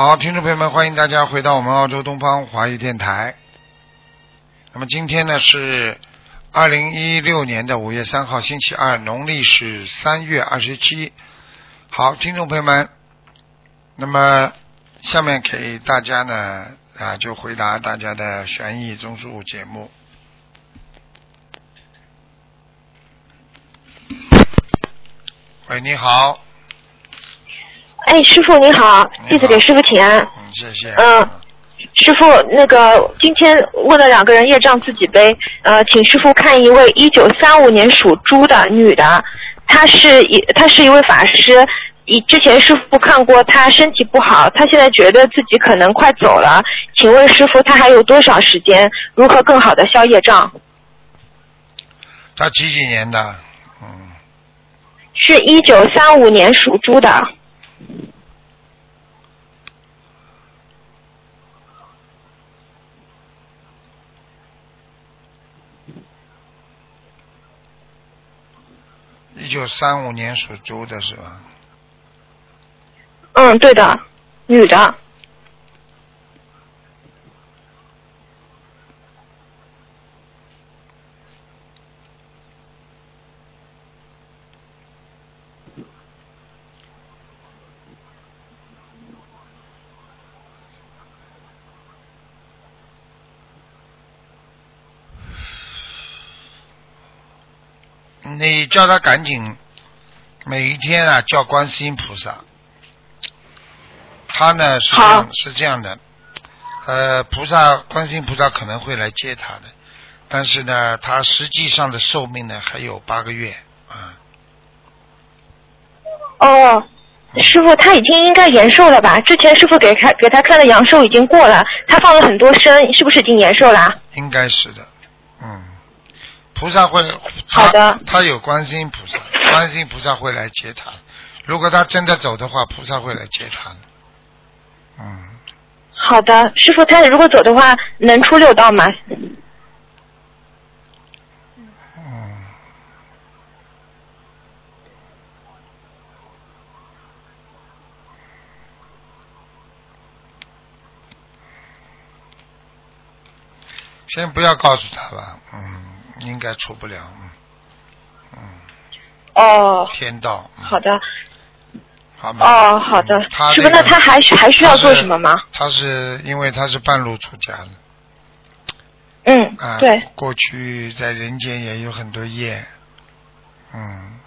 好，听众朋友们，欢迎大家回到我们澳洲东方华语电台。那么今天呢是二零一六年的五月三号，星期二，农历是三月二十七。好，听众朋友们，那么下面给大家呢啊就回答大家的悬疑综述节目。喂，你好。哎，师傅你好，弟子给师傅请安。嗯，谢谢。嗯，师傅，那个今天问了两个人业障自己背，呃，请师傅看一位一九三五年属猪的女的，她是一她是一位法师，以之前师傅看过她身体不好，她现在觉得自己可能快走了，请问师傅她还有多少时间？如何更好的消业障？他几几年的？嗯，是一九三五年属猪的。一九三五年属猪的是吧？嗯，对的，女的。你叫他赶紧每一天啊叫观世音菩萨。他呢是这样是这样的，呃，菩萨观世音菩萨可能会来接他的，但是呢，他实际上的寿命呢还有八个月啊。哦，师傅，他已经应该延寿了吧？之前师傅给他给他看的阳寿已经过了，他放了很多生，是不是已经延寿了？应该是的，嗯，菩萨会，他好的他有观世音菩萨，观世音菩萨会来接他。如果他真的走的话，菩萨会来接他。嗯，好的，师傅，他如果走的话，能出六道吗？嗯，先不要告诉他吧，嗯，应该出不了，嗯，嗯，哦，天道，嗯好的，好吗？哦，好的嗯他，师傅，那他还需还需要做什么吗？他是因为他是半路出家的，嗯啊，，对，过去在人间也有很多业，嗯，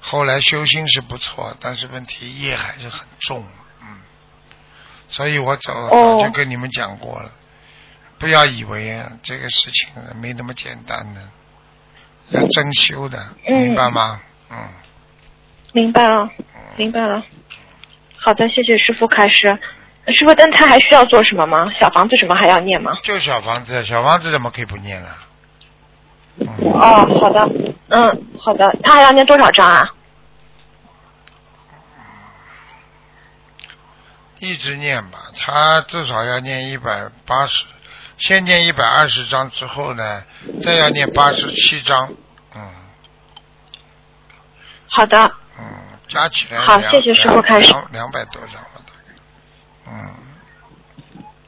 后来修心是不错，但是问题业还是很重，嗯，所以我早哦早就跟你们讲过了，不要以为啊这个事情没那么简单的，要真修的，嗯明白吗？嗯，明白了，明白了。好的，谢谢师傅开始。师傅，但他还需要做什么吗？小房子什么还要念吗？就小房子，小房子怎么可以不念了？嗯，哦，好的，嗯，好的，他还要念多少章啊？一直念吧，他至少要念一百八十，先念一百二十章之后呢，再要念八十七章，嗯。好的，嗯，加起来两好谢谢师傅开始。两两百多章了大概，嗯，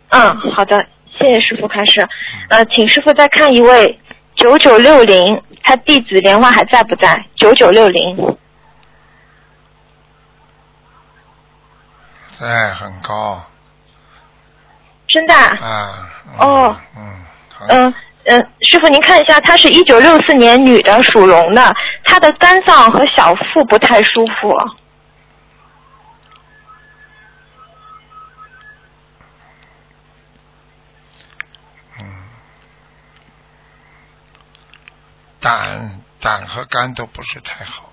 嗯，好的，谢谢师傅开始。呃，请师傅再看一位九九六零，他弟子莲花还在不在？九九六零，在，很高真的啊？哦，嗯，好，嗯嗯，师傅您看一下，她是一九六四年女的，属龙的，她的肝脏和小腹不太舒服。嗯，胆胆和肝都不是太好，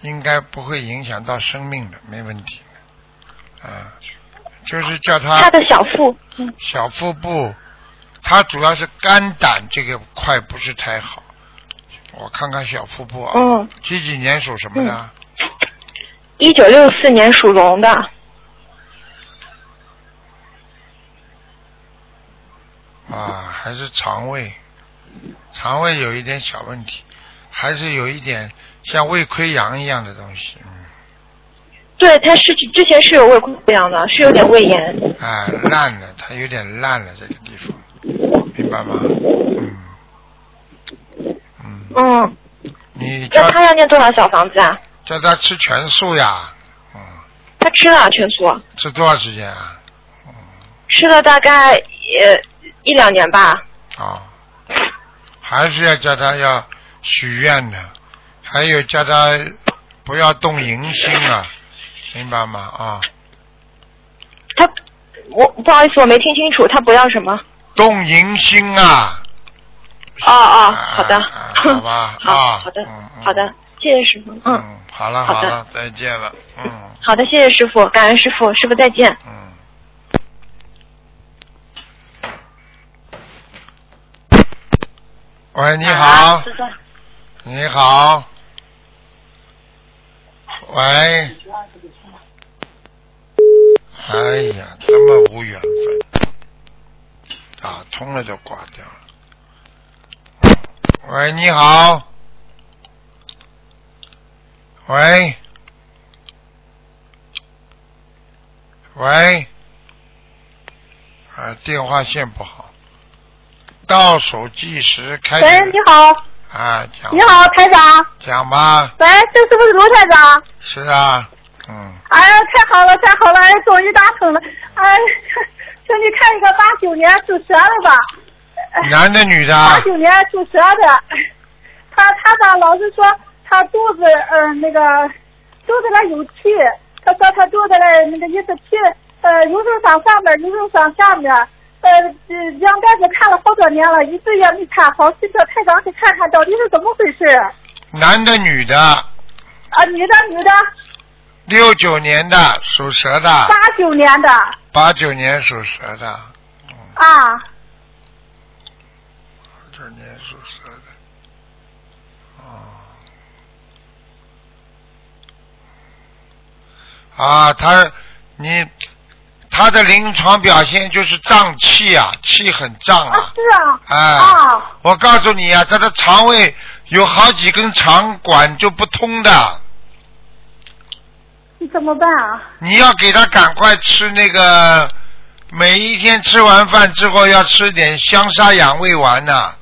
应该不会影响到生命的，没问题的，啊，就是叫他他的小腹，嗯，小腹部，他主要是肝胆这个块不是太好。我看看小腹部啊，嗯，几几年属什么的？一九六四年属龙的。啊，还是肠胃，肠胃有一点小问题，还是有一点像胃溃疡一样的东西。嗯对，他是之前是有胃溃疡的，是有点胃炎。啊，烂了，他有点烂了这个地方，明白吗？嗯，嗯，嗯，你叫那他要念多少小房子啊？叫他吃全素呀，嗯，他吃了全素，吃多少时间啊？吃了大概呃一两年吧。啊、还是要叫他要许愿的，还有叫他不要动淫心啊，明白吗？啊，他，我不好意思，我没听清楚，他不要什么？动淫心啊，哦哦，啊好的，啊好吧 好啊好的好的，谢谢师傅，嗯，嗯，好了好了，再见了，嗯。好的，谢谢师傅，感恩师傅，师傅再见。嗯。喂，你好。啊，你好，喂，哎呀，这么无缘分，打通了就挂掉了。喂，你好，喂，喂，啊，电话线不好，倒数计时开始。喂，你好，啊，讲你好，台长。讲吧，喂，这是不是卢台长？是啊，嗯，哎呀，太好了，太好了，哎，终于打通了。哎，请你看一个八九年属蛇的吧。男的女的八啊？九年属蛇的，他他咋老是说他肚子呃那个肚子那有气，他说他肚子那那个一直气，呃有时候上上面，有时候上下面，呃这两袋子看了好多年了，一直也没看好，去叫台长去看看到底是怎么回事。男的女的？啊，女的女的，六九年的属蛇的，八九年的。八九年属蛇的，嗯，啊，八九年属蛇的，哦，啊，他你他的临床表现就是胀气啊，气很胀啊。啊，是啊，哎。啊，我告诉你啊，他的肠胃有好几根肠管就不通的。你怎么办啊？你要给他赶快吃那个，每一天吃完饭之后要吃点香砂养胃丸呐、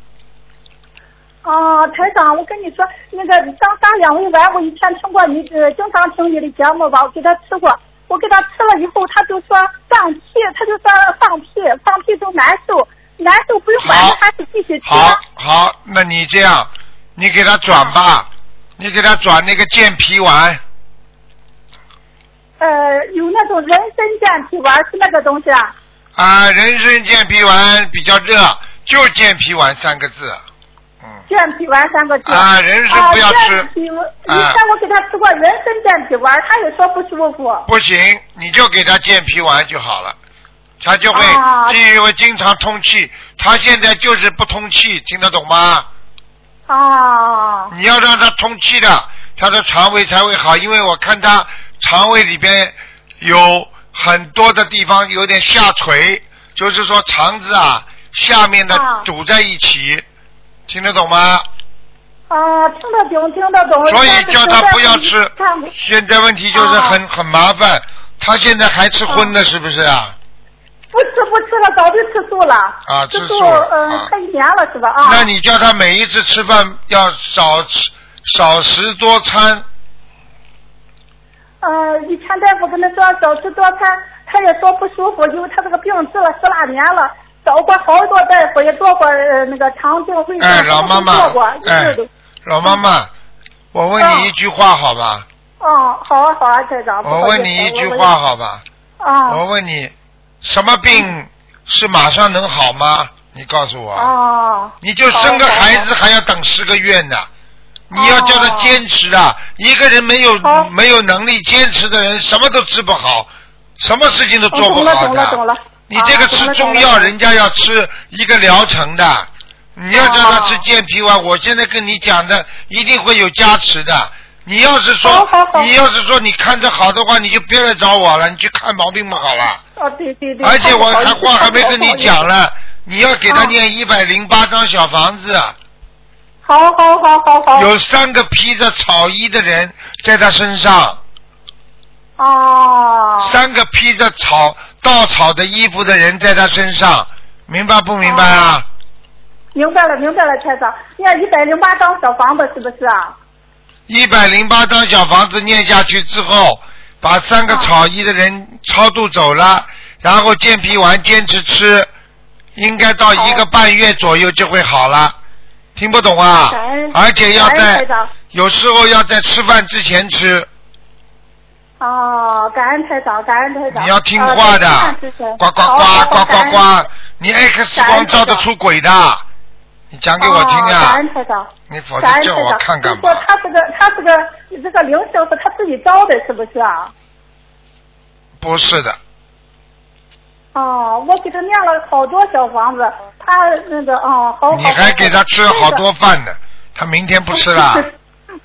啊，台长，我跟你说，那个香砂养胃丸，我以前听过你呃，经常听你的节目吧，我给他吃过。我给他吃了以后，他就说放屁，他就说放屁，放屁都难受，难受不用管还是继续吃。好，好，那你这样，你给他转吧，你给他转那个健脾丸，呃，有那种人参健脾丸是那个东西啊？啊，人参健脾丸比较热，就健脾丸三个字，嗯，健脾丸三个字。啊人参不要吃啊健脾丸以啊前我给他吃过人参健脾丸，他也说不舒服。不行，你就给他健脾丸就好了，他就会啊就会经常通气，他现在就是不通气，听得懂吗？哦你要让他通气的，他的肠胃才会好。因为我看他肠胃里边有很多的地方有点下垂，就是说肠子啊下面的啊堵在一起，听得懂吗？啊，听得懂，听得懂。所以叫他不要吃。现在问题就是很、很麻烦，他现在还吃荤的，是不是啊？不吃不吃了，早就吃素了。啊吃素嗯啊，快一年了是吧？啊。那你叫他每一次吃饭要少吃少食多餐，呃，以前大夫跟他说少吃多餐，他也说不舒服，因为他这个病治了十来年了，找过好多大夫，也做过呃那个肠镜、胃镜，老妈妈做过，，一哎直都。，老妈妈，我问你一句话好吧？哦，好啊好啊，台长。我问你一句话好吧？啊我问你，什么病是马上能好吗？你告诉我。哦你就生个孩子还要等十个月呢，你要叫他坚持啊！一个人没有好没有能力坚持的人，什么都治不好，什么事情都做不懂了好懂了懂了的。你这个吃中药，人家要吃一个疗程的，你要叫他吃健脾丸，我现在跟你讲的一定会有加持的。你要是说好好好你要是说你看着好的话，你就别来找我了，你去看毛病不好了。哦，对对对。而且我还话还没跟你讲。了，你要给他啊念一百零八张小房子，好好好好好。有三个披着草衣的人在他身上，哦。三个披着草稻草的衣服的人在他身上，明白不明白啊？明白了，明白了，台长。念一百零八张小房子是不是啊？一百零八张小房子念下去之后，把三个草衣的人超度走了，然后健脾丸坚持吃，应该到一个半月左右就会好了。听不懂啊？而且要在有时候要在吃饭之前吃，哦，感恩台长，感恩台长。你要听话的呱呱呱呱呱呱，你 X 光照得出轨的，你讲给我听啊感啊！恩台长。你否则叫我看干嘛说？他这个他这个这个灵性是他自己招的，是不是啊？不是的，哦，我给他念了好多小房子，他那个哦，好好。你还给他吃好多饭呢，他明天不吃了。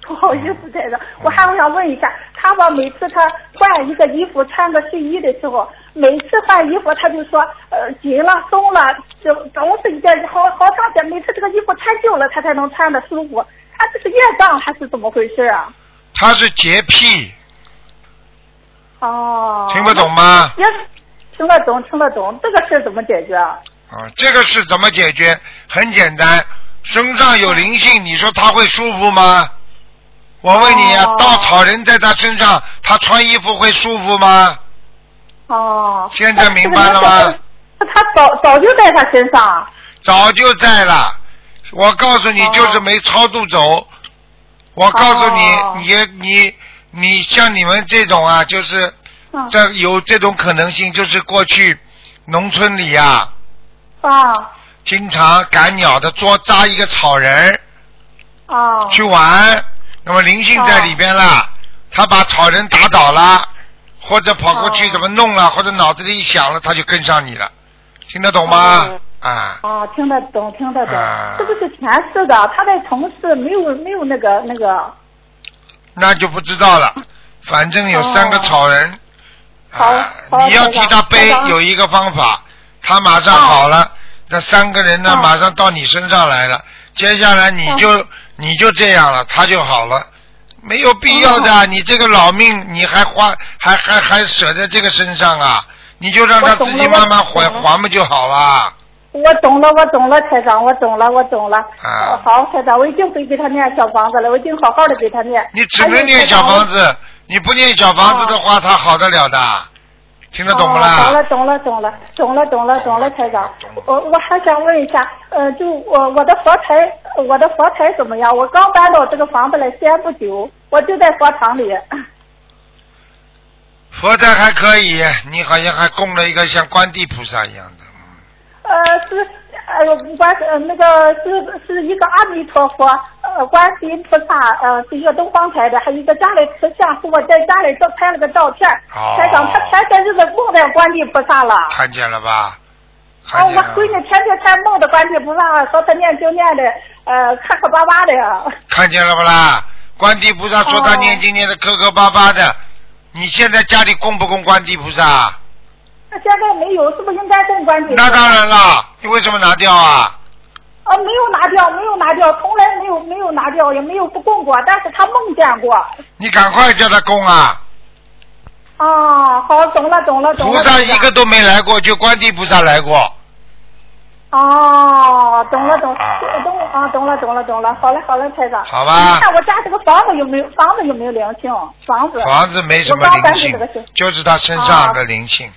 不好意思，太太，我还想问一下，他吧，每次他换一个衣服、穿个睡衣的时候，每次换衣服他就说，呃，紧了、松了，就总是一件好好长时间，每次这个衣服穿旧了，他才能穿的舒服。他这是业障还是怎么回事啊？他是洁癖，哦。听不懂吗？也听得懂，听得懂，这个事怎么解决啊？啊，这个事怎么解决？很简单，身上有灵性，你说他会舒服吗？我问你啊，哦稻草人在他身上，他穿衣服会舒服吗？哦。现在明白了吗？他早早就在他身上。早就在了，我告诉你，哦就是没超度走。我告诉你，哦你你你像你们这种啊，就是嗯。这有这种可能性，就是过去农村里啊，啊经常赶鸟的捉扎一个草人儿啊。去玩，那么灵性在里边了，他把草人打倒了，或者跑过去哦怎么弄了，或者脑子里一想了，他就跟上你了，听得懂吗啊？啊，哦，听得懂，听得懂啊，这个是前世的，他在城市没有没有那个那个。那就不知道了。反正有三个草人，好你要替他背有一个方法，他马上好了，那三个人呢哦马上到你身上来了，接下来你就你就这样了，他就好了。没有必要的，你这个老命你还花还还还舍在这个身上啊？你就让他自己慢慢还还不就好了？我懂了，我懂了，台长，我懂了，我懂了。啊哦好，台长，我已经会给他念小房子了，我已经好好的给他念。你只能念小房子，你不念小房子的话，他好得了的。听得懂不哦、啦？懂了，懂了，懂了，懂了，懂了，懂了，台长。我我还想问一下，呃，就我我的佛台，我的佛台怎么样？我刚搬到这个房子来西安不久，我就在佛堂里。佛台还可以，你好像还供了一个像观地菩萨一样的。呃，是呃观呃那个是是一个阿弥陀佛，呃观世音菩萨，呃是一个东方台的，还有一个家里慈像，是我在家里都拍了个照片。哦台长，他前些日子梦到观音菩萨了。看见了吧？哦，我。闺女天天在梦的观音菩萨，和他念经念的，呃磕磕巴巴的。看见了不啦？观地菩萨说他哦念经念的磕磕巴巴的，你现在家里供不供观地菩萨？那现在没有，是不是应该供观地菩萨？那当然了，你为什么拿掉啊？啊，没有拿掉，没有拿掉，从来没有没有拿掉，也没有不供过，但是他梦见过。你赶快叫他供啊！哦，好，懂了，懂了，懂了。菩萨一个都没来过，就观地菩萨来过。哦，懂了，懂，了懂啊，懂了，懂了，懂了。好嘞，好嘞，台长。好吧你看我家这个房子有没有房子有没有灵性？房子。房子没什么灵性就是他身上的灵性，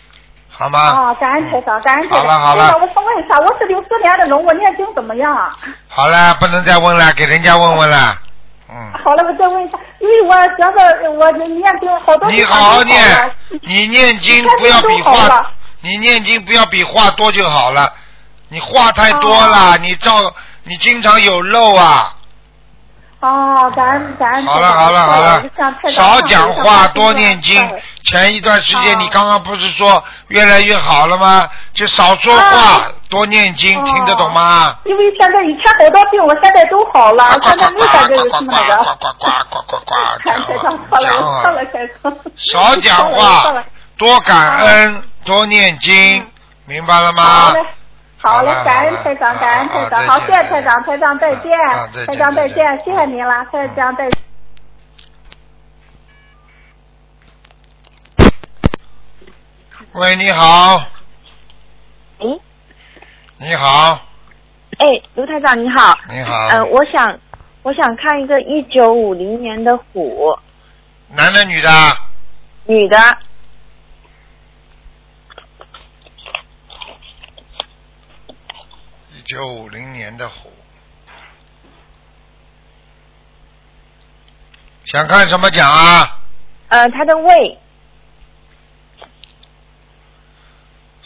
好吗？啊，感恩台长，感恩台长。好了好了我想问一下，我是六四年的龙，我念经怎么样啊？好了，不能再问了，给人家问问了。嗯，好了，我再问一下，因为我觉得我念经好多地你好好念了，你念经不要比话，你念经不要比话多就好了。你话太多了，你照你经常有漏啊。哦，感恩感恩。好了好了好了少讲话，多念经上。前一段时间哦你刚刚不是说越来越好了吗？就少说话啊，多念经，哦听得懂吗？因为现在以前好多病，我现在都好了，呱呱现在没有感觉有呱呱什么那个。呱呱呱呱呱呱看台长，错了，讲我错了，啊，台长。少讲话，多感恩，多念经嗯，明白了吗？，好嘞好了，感恩台长，感恩台长，好，谢谢台长，台长再见台长再再见见，谢谢您了，台长再见。喂，你好，诶，你好，哎，卢台长你好。你好，呃，我想，我想看一个一九五零年的虎，男的女的？女的，一九五零年的虎，想看什么奖啊？呃，他的胃，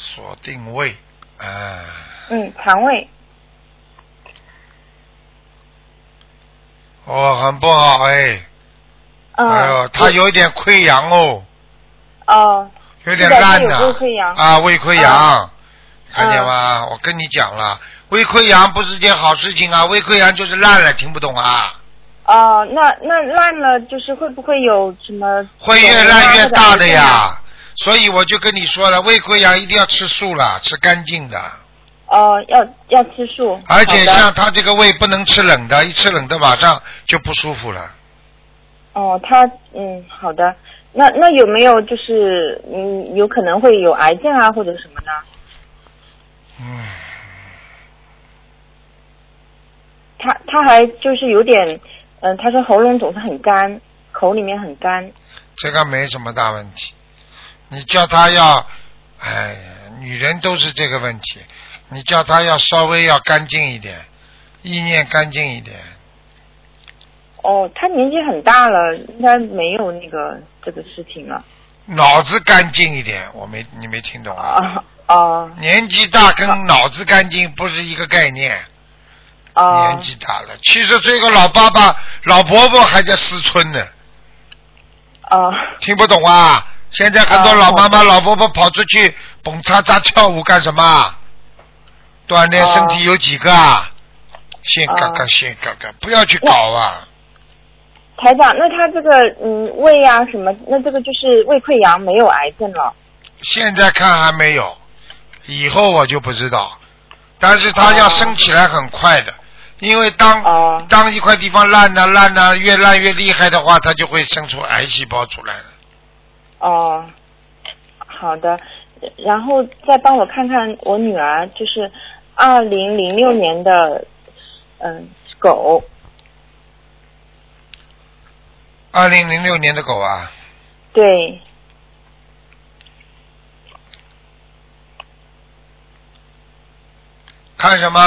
锁定位，啊，嗯，肠胃，哦，很不好哎，嗯，哎呦，他有一点溃疡哦，哦，有点烂的烂呐他有胃溃疡。啊，胃溃疡，看见吗？我跟你讲了，胃溃疡不是件好事情啊，胃溃疡就是烂了，听不懂啊？哦，那那烂了，就是会不会有什么？会越烂越大的。呀。所以我就跟你说了，胃溃疡一定要吃素了，吃干净的，哦，要要吃素。而且像他这个胃不能吃冷的，一吃冷的马上就不舒服了。哦，他嗯，好的。那那有没有就是嗯，有可能会有癌症啊，或者什么呢？嗯，他他还就是有点，嗯、他说喉咙总是很干，口里面很干。这个没什么大问题。你叫他要，哎呀，女人都是这个问题。你叫他要稍微要干净一点，意念干净一点。哦，他年纪很大了，应该没有那个这个事情了。脑子干净一点，我没你没听懂啊？啊啊年纪大跟脑子干净不是一个概念。啊！年纪大了，七十岁个老爸爸、老婆婆还在思春呢，啊听不懂啊？现在很多啊老妈妈、老婆婆跑出去蹦擦擦跳舞干什么？锻炼身体有几个啊？先嘎嘎，啊先嘎嘎，不要去搞啊！台长，那他这个嗯胃啊什么，那这个就是胃溃疡，没有癌症了。现在看还没有，以后我就不知道。但是它要升起来很快的，因为当、哦当一块地方烂呐、烂呐、越烂越厉害的话，它就会生出癌细胞出来了。哦，好的。然后再帮我看看我女儿，就是二零零六年的嗯狗，二零零六年的狗啊，对，看什么？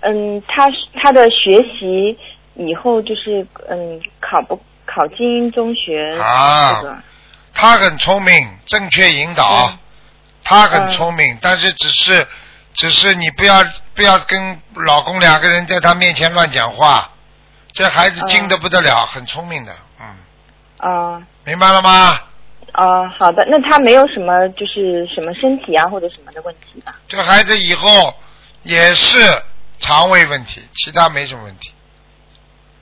嗯，她她的学习以后就是嗯考不考精英中学啊这个他很聪明，正确引导，嗯他很聪明，但是只是只是你不要不要跟老公两个人在他面前乱讲话，这孩子精的不得了，很聪明的，嗯，啊明白了吗？啊好的，那他没有什么就是什么身体啊或者什么的问题吧？这孩子以后也是肠胃问题，其他没什么问题。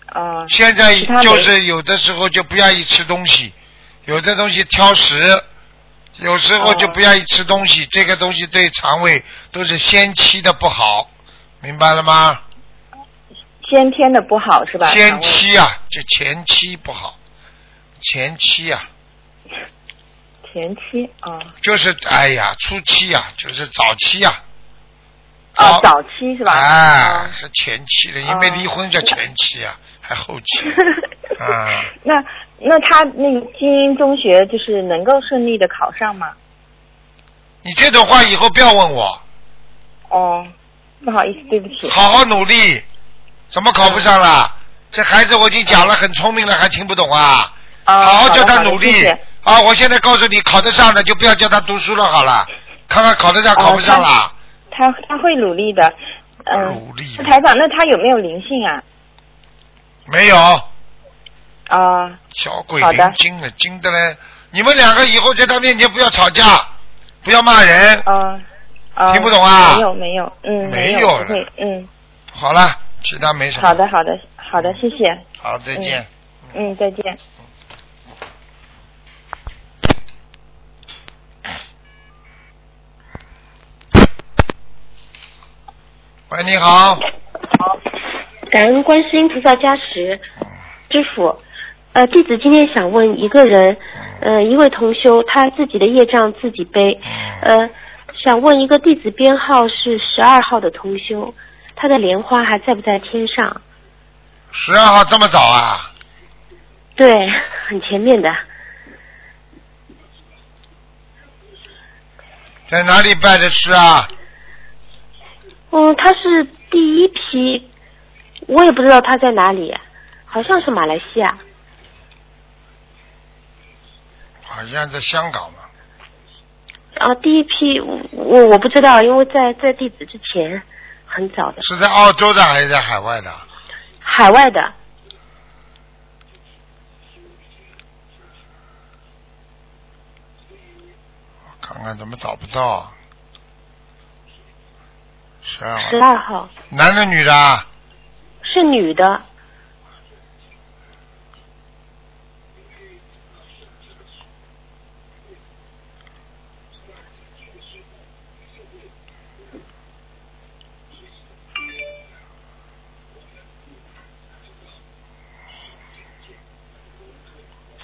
啊现在就是有的时候就不愿意吃东西，有的东西挑食，有时候就不愿意吃东西，这个东西对肠胃都是先期的不好，明白了吗？先天的不好是吧？先期啊，就前期不好，前期啊，前期啊就是哎呀，初期啊，就是早期啊。啊早期是吧？哎啊，是前期的，因为离婚叫前期啊，还后期啊。那那他那个精英中学就是能够顺利的考上吗？你这种话以后不要问我，哦，不好意思，对不起。好好努力，怎么考不上啦？这孩子我已经讲了，很聪明了，还听不懂啊？啊，好好叫他努力啊！我现在告诉你，考得上的就不要叫他读书了，好了，看看考得上哦考不上啦。他他会努力的。嗯。努力那台长，那他有没有灵性啊？没有，啊小鬼灵精了，精的嘞！你们两个以后在他面前不要吵架，不要骂人。啊啊！听不懂啊没有没有，嗯，没有嗯，好了，其他没什么。好的好的好的，谢谢，好，再见。嗯，再见。喂，你好。好感恩观世音菩萨加持，师傅，呃，弟子今天想问一个人，呃，一位同修，他自己的业障自己背，嗯，呃，想问一个弟子编号是十二号的同修，他的莲花还在不在天上？十二号这么早啊？对，很前面的，在哪里拜的师啊？嗯，他是第一批，我也不知道他在哪里，好像是马来西亚。好像在香港嘛。啊，第一批我我不知道，因为在在地址之前很早的，是在澳洲的还是在海外的？海外的，我看看怎么找不到啊。十二十号，二号男的女的啊？是女的，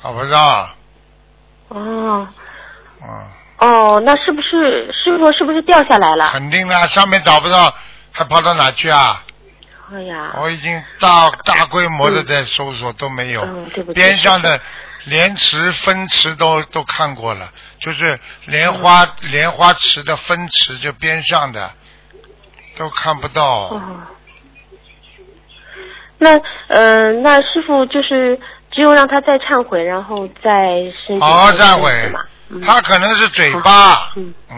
找不到。哦。嗯，哦，那是不是师傅是不是掉下来了？肯定的，上面找不到，还跑到哪去啊？哎呀，我已经大大规模的在搜索都没有，嗯，对不起，边上的莲池、分池都都看过了，就是莲花、嗯。莲花池的分池就边上的都看不到。哦，那呃，那师傅就是只有让他再忏悔，然后再申请好好忏悔？嗯。他可能是嘴巴，嗯，嗯。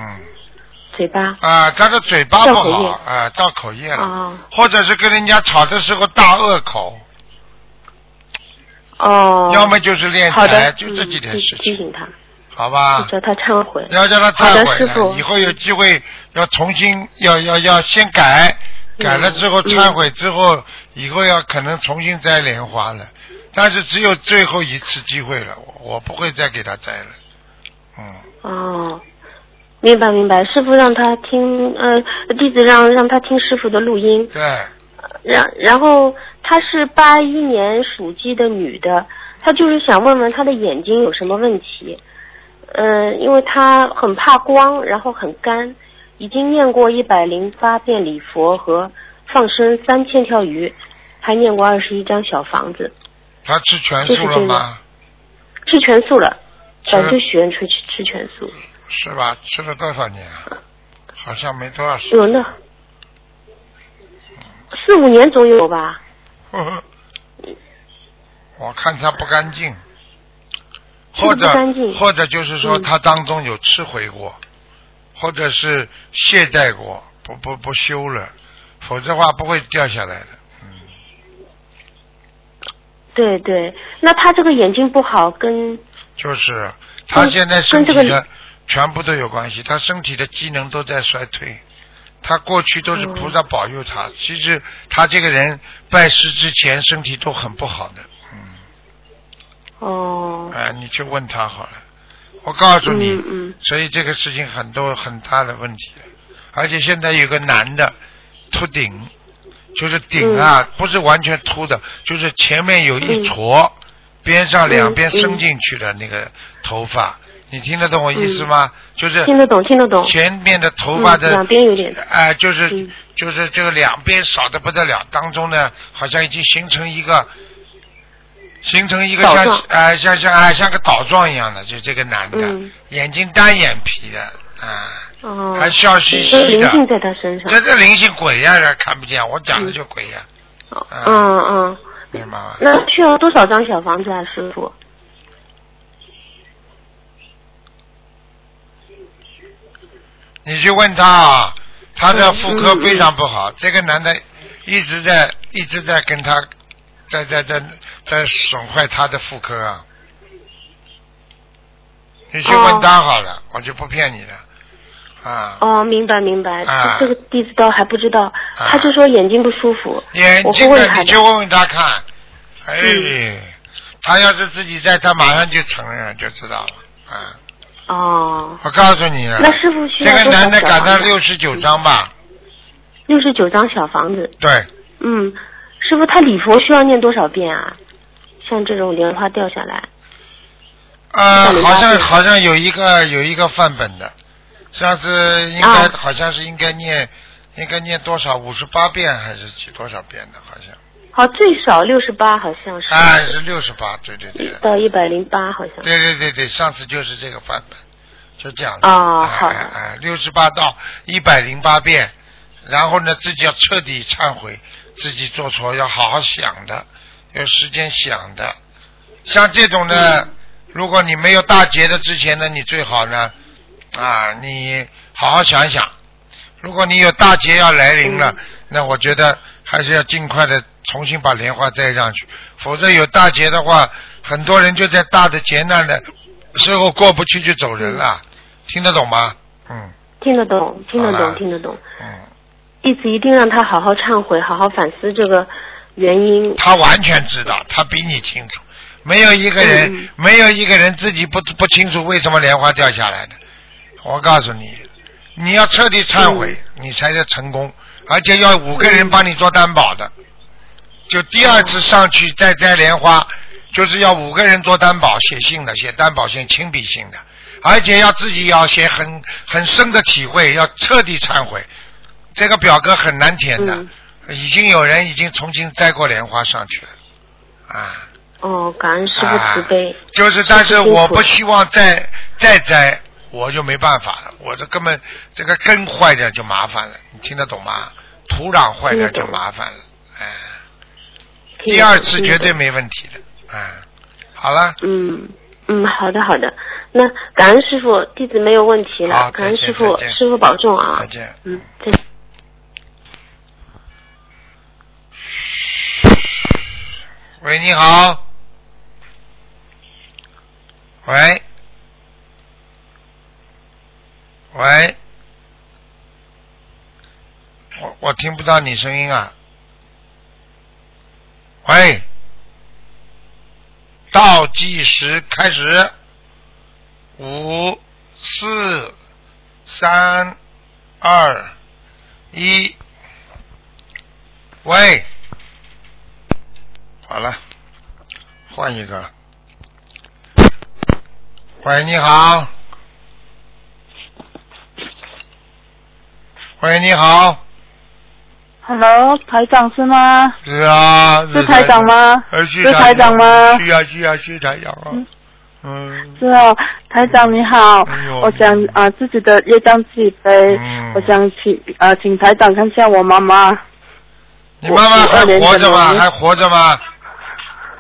嘴巴？啊，他的嘴巴不好啊，造口业了，哦。或者是跟人家吵的时候大恶口，哦，要么就是敛好的，财，就这几件嗯事情，提提醒他，好吧？叫他忏悔。要叫他忏悔以后有机会要重新要要要先改，嗯改了之后嗯忏悔之后，以后要可能重新摘莲花了，但是只有最后一次机会了，我我不会再给他摘了，嗯，哦，明白明白，师傅让他听，呃，弟子让让他听师傅的录音，对，然然后她是八一年属鸡的女的，她就是想问问她的眼睛有什么问题，嗯、因为她很怕光，然后很干，已经念过一百零八遍礼佛和放生三千条鱼，还念过二十一张小房子，他吃全素了吗？吃全素了，早就许愿吃吃全素，是吧？吃了多少年啊？好像没多少时有呢，四五年总有吧。呵 呵我看他不干净，或者不干净或者就是说嗯他当中有吃回过，或者是懈怠过，不不不修了，否则的话不会掉下来的。嗯，对对，那他这个眼睛不好，跟就是他现在身体跟这个的全部都有关系，他身体的机能都在衰退。他过去都是嗯菩萨保佑他，其实他这个人拜师之前身体都很不好的。嗯。哦，哎，你去问他好了。我告诉你，嗯嗯所以这个事情很多很大的问题，而且现在有个男的秃顶，就是顶啊，嗯。不是完全秃的，就是前面有一撮，边上两边嗯。伸进去的那个头发，你听得懂我意思吗？就是听得懂听得懂。前面的头发的嗯两边有点。哎、就是、嗯。就是这个两边少的不得了，当中呢好像已经形成一个形成一个像岛状。哎、像像哎、像个岛状一样的，就这个男的，嗯。眼睛单眼皮的啊，哦，还笑嘻嘻的，灵性在他身上。这个灵性鬼呀、看不见，我讲的就鬼呀、嗯嗯，明白吗？那需要多少张小房子啊，师傅？你去问他啊，他的嗯妇科嗯非常不好，这个男的一直在一直在跟他在在在在损坏他的妇科啊。你去问他好了，我就不骗你了啊。哦，明白明白，啊。这个弟子倒还不知道，他就说眼睛不舒服，眼睛的你问他。就问问他看，哎，嗯。他要是自己在，他马上就承认就知道了。啊。哦，我告诉你了，那师傅需这个要多少男的赶到六十九张吧，六十九张小房子。对，嗯，师傅他礼佛需要念多少遍啊？像这种莲花掉下来，呃，好像好像有一个有一个范本的，上次应该、啊好像是应该念应该念多少五十八遍还是几多少遍的，好像好，最少六十八，好像是。啊是六十八，对对对，到一百零八，好像。对对对对，上次就是这个版本，就这样的。哦好六十八到一百零八遍，然后呢，自己要彻底忏悔，自己做错要好好想的，有时间想的。像这种呢，嗯如果你没有大劫的之前呢，你最好呢，啊，你好好想想。如果你有大劫要来临了，嗯那我觉得还是要尽快的重新把莲花带上去，否则有大劫的话，很多人就在大的劫难的时候过不去就走人了，听得懂吗？嗯听得懂，听得懂，听得懂。嗯，弟子一定让他好好忏悔，好好反思这个原因。他完全知道，他比你清楚。没有一个人，嗯没有一个人自己不不清楚为什么莲花掉下来的。我告诉你，你要彻底忏悔，嗯你才能成功，而且要五个人帮你做担保的。就第二次上去再摘莲花，就是要五个人做担保，写信的，写担保信，亲笔信的，而且要自己要写很很深的体会，要彻底忏悔。这个表格很难填的，嗯已经有人已经重新摘过莲花上去了，啊。哦，感恩师傅慈悲。就是，但是我不希望再再摘，我就没办法了。我这根本这个根坏掉就麻烦了，你听得懂吗？土壤坏掉就麻烦了，哎，第二次绝对没问题的，哎，好了，嗯嗯，好的好的。那感恩师傅，弟子没有问题好了。感恩师傅师傅保重啊再。见。嗯，再见。喂，你好。喂。喂。我我听不到你声音啊。喂。倒计时开始。五、四、三、二、一。喂。好了，换一个。喂，你好。喂，你好。Hello，台长是吗？是啊。是台长吗呃，是是台长吗是啊，是啊，是台长啊嗯。嗯。是哦，台长你好，哎我想啊、呃自己的业障自己背，嗯我想请呃请台长看一下我妈妈，你妈妈还活着吗？还活着吗？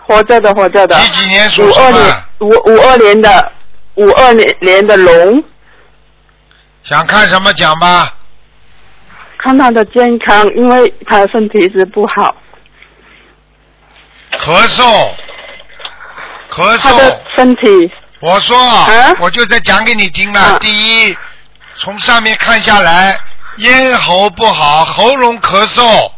活着的活着的，几几年属五二年什么？五五二年的五二年年的龙，想看什么讲吧？看他的健康，因为她身体一直不好，咳嗽，咳她的嗽。身体。我说，啊？我就在讲给你听了。啊。第一，从上面看下来，咽喉不好，喉咙咳嗽，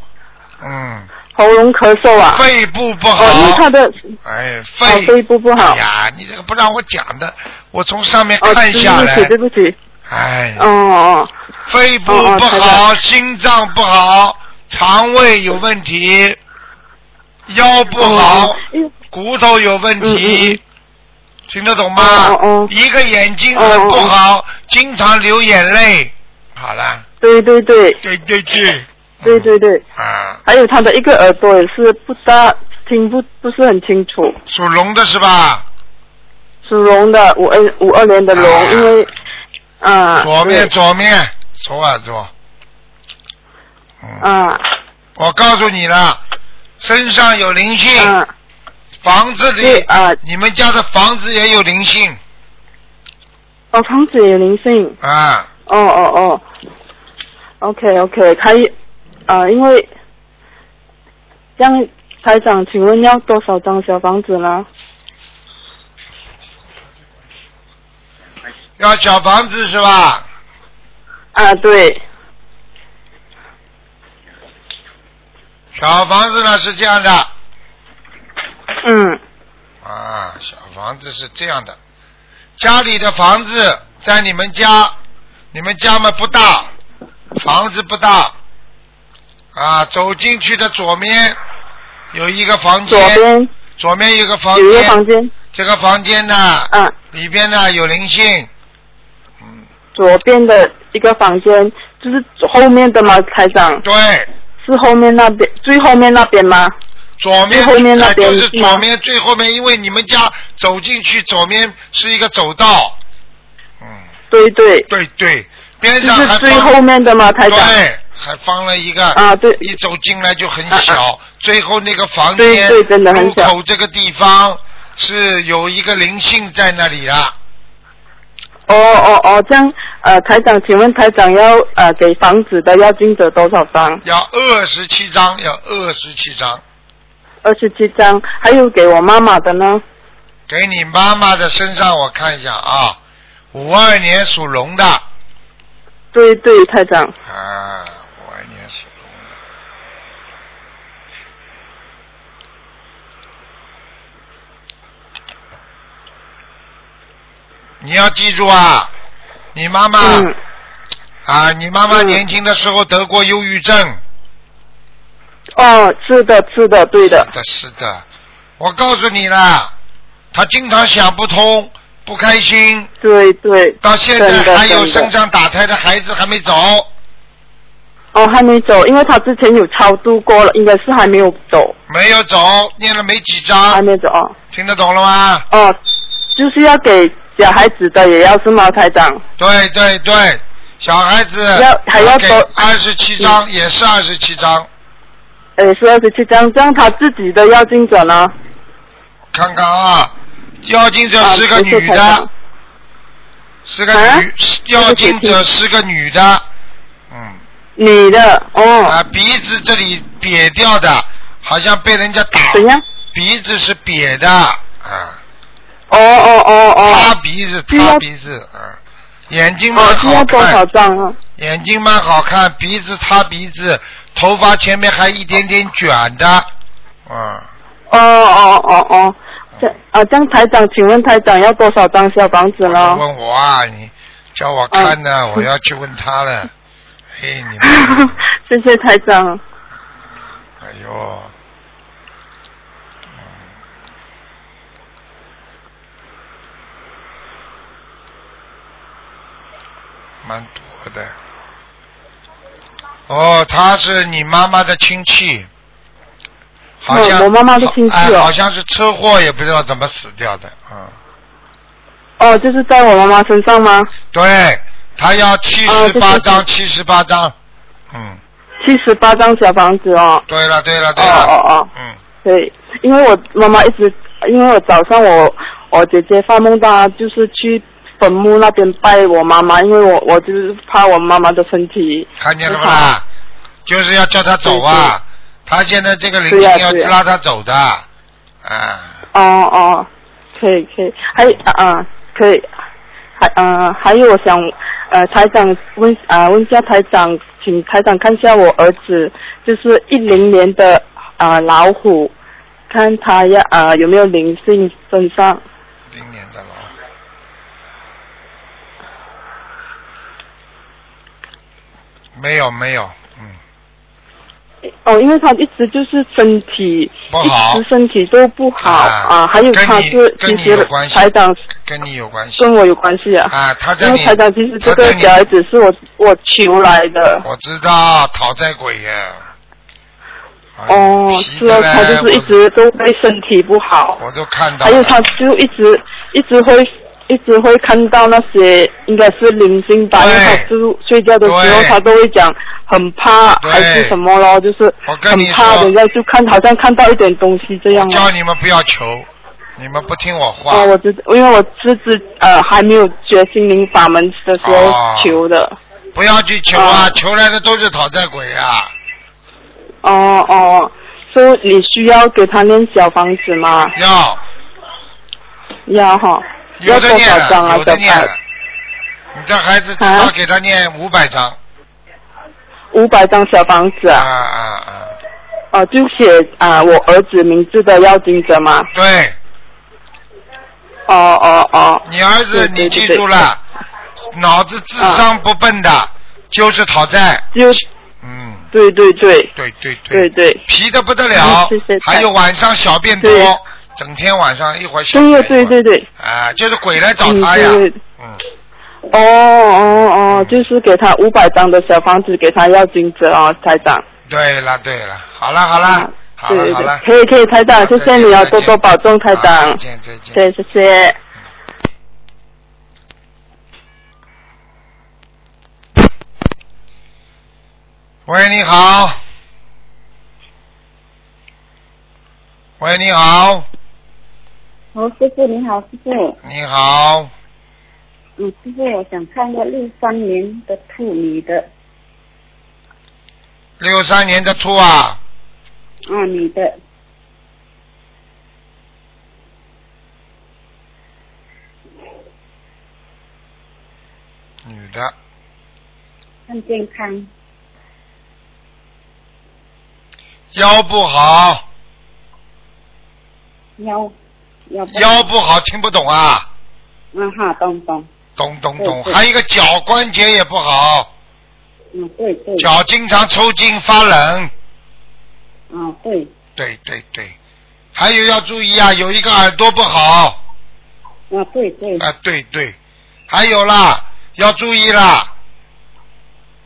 嗯，喉咙咳嗽啊，肺部不好。哦，他的哎，哦肺。肺部不好。哎，呀，你这个不让我讲的，我从上面哦，看下来，对不起对不起，哎，哦哦。肺部不好，长心脏不好，肠胃有问题，腰不好，骨头有问题，听得懂吗？哦哦哦。一个眼睛很不好，经常流眼泪。好了，对对对。对对对，对对对。啊，还有他的一个耳朵也是不大听不不是很清楚，属龙的是吧？属龙的五二五二年的龙，啊。因为啊左面左面左耳朵。嗯，啊。我告诉你了，身上有灵性，啊。房子里对啊，你们家的房子也有灵性。哦房子有灵性，啊。哦哦哦，OK OK，他啊因为这样台长，请问要多少张小房子呢？要小房子是吧？啊对，小房子呢是这样的。嗯。啊，小房子是这样的，家里的房子在你们家，你们家嘛不大，房子不大。啊，走进去的左面有一个房左间，边。左面有个房间有一个间，房间，这个房间呢嗯。里边呢有灵性，嗯，左边的一个房间，就是后面的吗？台长？对，是后面那边，最后面那边吗？左面后面那哎边就是左面最后面，因为你们家走进去左面是一个走道，嗯，对对，对对，边上还是最后面的吗？台长？对，还放了一个啊，对，一走进来就很小，最后那个房间对对真的很入小口这个地方是有一个灵性在那里了。哦哦哦，这样呃，台长，请问台长要呃给房子的要金者多少张？要二十七张，要二十七张，二十七张，还有给我妈妈的呢？给你妈妈的身上我看一下啊，五二年属龙的，对对，台长，啊，五二年属龙的。你要记住啊，你妈妈、嗯，啊，你妈妈嗯年轻的时候得过忧郁症。哦，是的，是的，对的是，的，是的。我告诉你啦，她经常想不通，不开心，对对，到现在还有真的身上打胎的孩子还没走。哦，还没走，因为他之前有超度过了，应该是还没有走，没有走，念了没几张还张，没走哦。听得懂了吗？哦，就是要给小孩子的也要是茅，台长？对对对，小孩子要还要给多二十七张，也是二十七张，哎，是二十七张，这样他自己的要精者呢？看看啊，妖精者啊是个女的，是个啊女，妖精者是个女的，嗯。女的哦，啊，鼻子这里瘪掉的，好像被人家打。怎样？鼻子是瘪的，啊，哦哦哦塌哦，鼻子，需要塌鼻子，啊，眼睛蛮好要多少看，张啊？眼睛蛮好看，鼻子塌鼻子，头发前面还一点点卷的，啊，哦哦哦哦，这啊，这样台长，请问台长要多少张小房子了？问我啊，你叫我看呢，我要去问他了，哎，你们，谢谢台长。哎呦，嗯蛮多的。哦，他是你妈妈的亲戚，好像、哦我妈妈的亲戚哦哎，好像是车祸，也不知道怎么死掉的，嗯，哦，就是在我妈妈身上吗？对，他要七十八张，七十八张，嗯，七十八张小房子哦。对了对了哦对了，哦哦，嗯，对，因为我妈妈一直，因为我早上我我姐姐发梦到她就是去坟墓那边拜我妈妈，因为我我就是怕我妈妈的身体看见了不啦？就是要叫他走啊，他现在这个灵对性要拉他走的，啊，哦哦，可以可以，还啊、可以，还呃还有我想呃台长问啊、问一下台长，请台长看一下我儿子，就是一零年的啊、老虎，看他要啊、有没有灵性身上。零年的老虎。没有没有，嗯，哦，因为他一直就是身体不好一直身体都不好啊啊，还有他是跟其实你有关系台长跟你有关系跟我有关系啊。啊，他在你，因为台长，其实这个小孩子是我我求来的。我知道讨债鬼呀。哎哦，是啊，他就是一直都会身体不好我，我都看到。还有他就一直一直会一直会看到那些应该是零星吧，因为他就睡觉的时候他都会讲很怕还是什么咯，就是很怕，人家就看好像看到一点东西这样。我叫你们不要求，你们不听我话。哦，我知，因为我是之呃还没有学心灵法门的时候哦求的。不要去求啊，哦求来的都是讨债鬼啊。哦哦，所以你需要给他念小房子吗？要要哈，有的念有的念了。你这孩子至啊少给他念五百张。五百张小房子啊啊？啊啊！哦，就写啊我儿子名字的要经者吗？对，哦哦哦，你儿子你记住了，脑子智商不笨的，就是讨债。就嗯，对对对对对对对对，皮的不得了嗯谢谢，还有晚上小便多对，整天晚上一会儿想对对对对，啊，就是鬼来找他呀，哦哦哦，就是给他五百张的小房子，给他要金子哦，台长。对了对了，好了好了啊，好对对了好了对，，可以可以，台长，谢谢你啊，多多保重，台好长再。见再见。对，谢谢。喂，你好。喂，你好，哦，师傅你好，师傅。你好，嗯，师傅，我想看个六三年的兔女的，六三年的兔啊，啊，女的，女的，很健康，腰不好，腰腰不腰不好，听不懂啊？嗯哈，懂懂，懂懂懂，还有一个脚关节也不好，嗯，对对，脚经常抽筋发冷，嗯对，对对对，还有要注意啊，有一个耳朵不好，啊对对，啊对对，还有啦，要注意啦，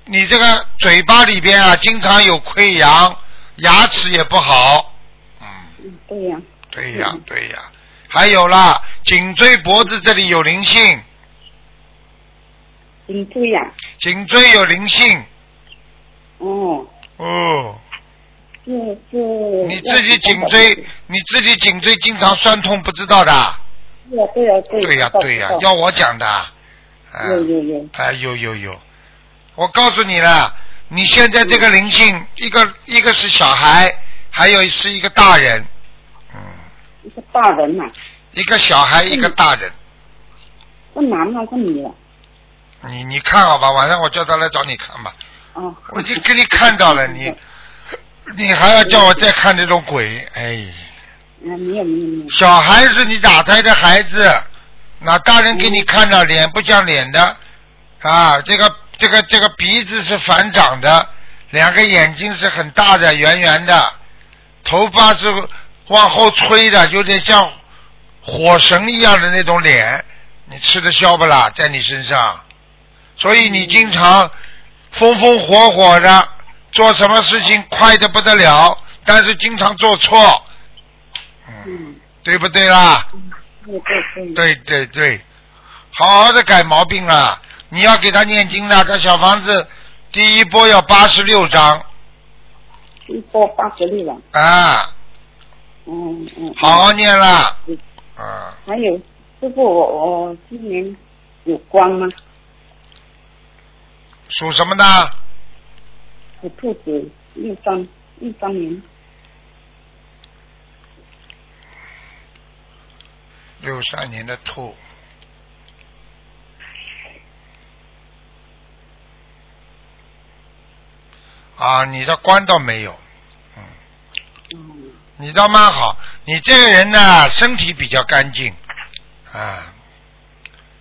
你这个嘴巴里边啊，经常有溃疡，牙齿也不好，嗯，嗯对呀、对呀嗯。对呀，还有啦，颈椎脖子这里有灵性，颈椎呀、颈椎有灵性，哦，哦。是是。你自己颈椎，你自己颈椎经常酸痛，不知道的？对呀对呀对。对呀、对呀、要我讲的。啊有有有，啊，有有有，我告诉你了，你现在这个灵性，一个一个是小孩，还有是一个大人，嗯，一个大人嘛，一个小孩，一个大人，是男的还，是女的？你你看好吧，晚上我叫他来找你看吧，哦。我已经给你看到了，你你还要叫我再看这种鬼，哎。啊，没有没有没有。小孩是你打胎的孩子，那大人给你看到脸不像脸的，啊，这个这个这个鼻子是反长的，两个眼睛是很大的圆圆的，头发是往后吹的，有点像火神一样的那种脸，你吃得消不啦？在你身上，所以你经常风风火火的，做什么事情快的不得了，但是经常做错，嗯，嗯，对不对啦？对对对。好好的改毛病了。你要给他念经的，这小房子第一波要八十六章一波八十六了，啊，嗯嗯。好好念啦嗯。啊，还有，师傅，我我今年有光吗？属什么的？属兔子，一三一三年，六三年的兔。啊，你的官倒没有，你倒蛮好。你这个人呢，身体比较干净，啊，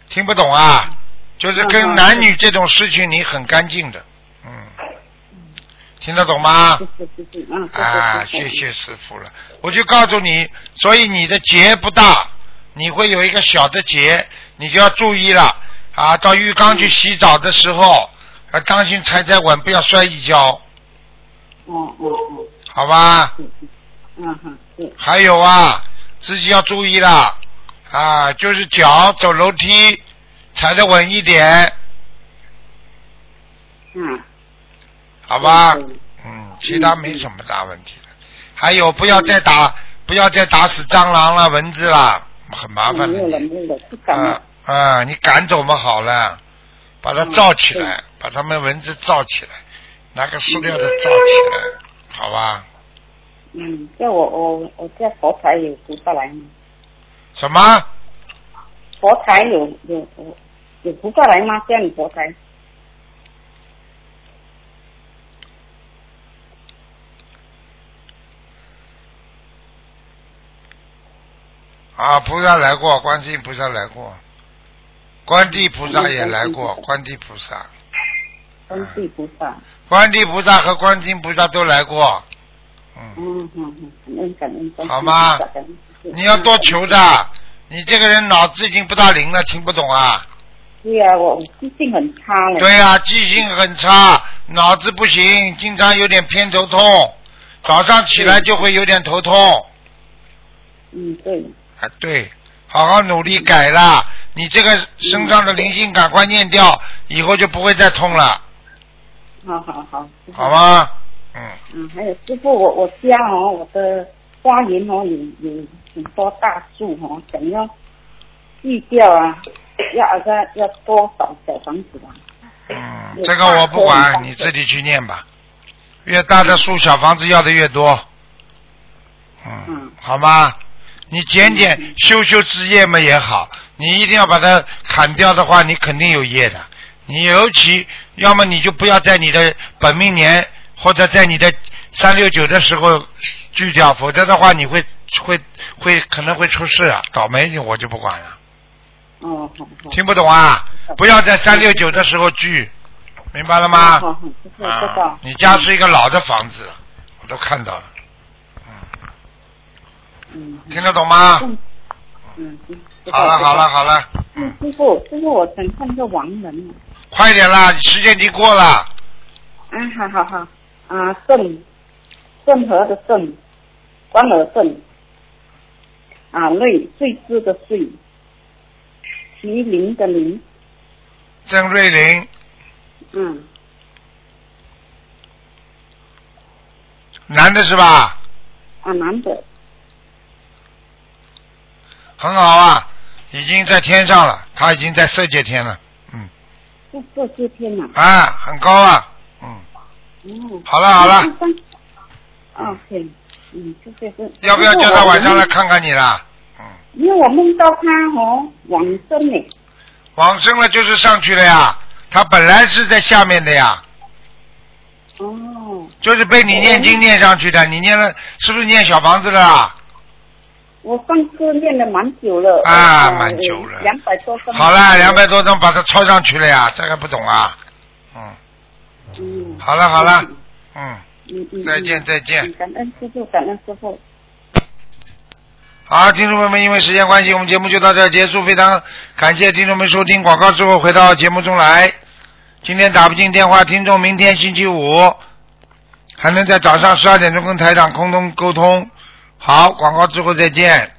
听不懂啊？就是跟嗯男女这种事情，你很干净的，嗯，听得懂吗？啊，谢啊，谢师傅了。我就告诉你，所以你的结不大，你会有一个小的结，你就要注意了啊！到浴缸去洗澡的时候，啊，当心踩踩稳，不要摔一跤，哦哦哦，好吧？嗯嗯，还有啊，自己要注意啦啊，就是脚走楼梯踩得稳一点，嗯，好吧？嗯，其他没什么大问题的。还有，不要再打，不要再打死蟑螂了、蚊子了，很麻烦的。没有了，不敢啊了，啊，你赶走嘛好了，把它嗯罩起来，把它们蚊子罩起来，拿个塑料的罩起来，好吧？嗯，叫我我我叫佛台有菩萨来吗？什么？佛台有有有有菩萨来吗？叫你佛台，啊，菩萨来过，观世音菩萨来过，观地菩萨也来过，观地菩萨，观地菩萨，观地菩萨和观世音菩萨都来过，嗯，嗯嗯，好吗你要多求的，你这个人脑子已经不大灵了，听不懂啊？对啊，我记性很差了。对呀、记性很差，脑子不行，经常有点偏头痛，早上起来就会有点头痛。嗯，对。啊，对，好好努力改啦。你这个身上的灵性赶快念掉，以后就不会再痛了，好好好。好？吗？嗯，嗯，还有师傅，我我家哦，我的花园哦有有很多大树哦，想要锯掉啊，要要要多少小房子吧？嗯，这个我不管，你自己去念吧。越大的树，小房子要的越多。嗯嗯，好吗？你剪剪修修枝叶嘛也好，你一定要把它砍掉的话，你肯定有业的。你尤其要么你就不要在你的本命年或者在你的三六九的时候锯掉，否则的话你会会会可能会出事啊，倒霉我就不管了。哦。听不懂啊？不要在三六九的时候锯，明白了吗？啊。，你家是一个老的房子，我都看到了，嗯听得懂吗？嗯嗯。嗯好了好了。好了，知道师傅，师傅，我想看个亡人。快点啦，时间已经过了。嗯，好好好。啊，郑，郑和的郑，关尔郑。啊，瑞，瑞士的瑞。麒麟的麟。郑瑞麟，嗯。男的是吧？啊，男的。很好啊，已经在天上了，他已经在色界天了，嗯，这这些天呐、啊，很高啊，嗯，哦。好了好了，嗯，这些是。要不要叫他晚上来？看看你啦？嗯，因为我梦到他哦，往生呢。往生了就是上去了呀，他本来是在下面的呀，哦，就是被你念经念上去的，你念了是不是念小房子了啊？我上次念了蛮久了。啊呃蛮久了两百多张。好了，两百多张把它抄上去了呀，这个不懂啊？嗯，嗯。好了好了，嗯，嗯嗯。再见嗯再见嗯感恩师傅，感恩师傅。好，听众朋友们，因为时间关系，我们节目就到这儿结束。非常感谢听众们收听广告之后回到节目中来。今天打不进电话，听众明天星期五还能在早上十二点钟跟台长空中沟通。好，广告之后再见。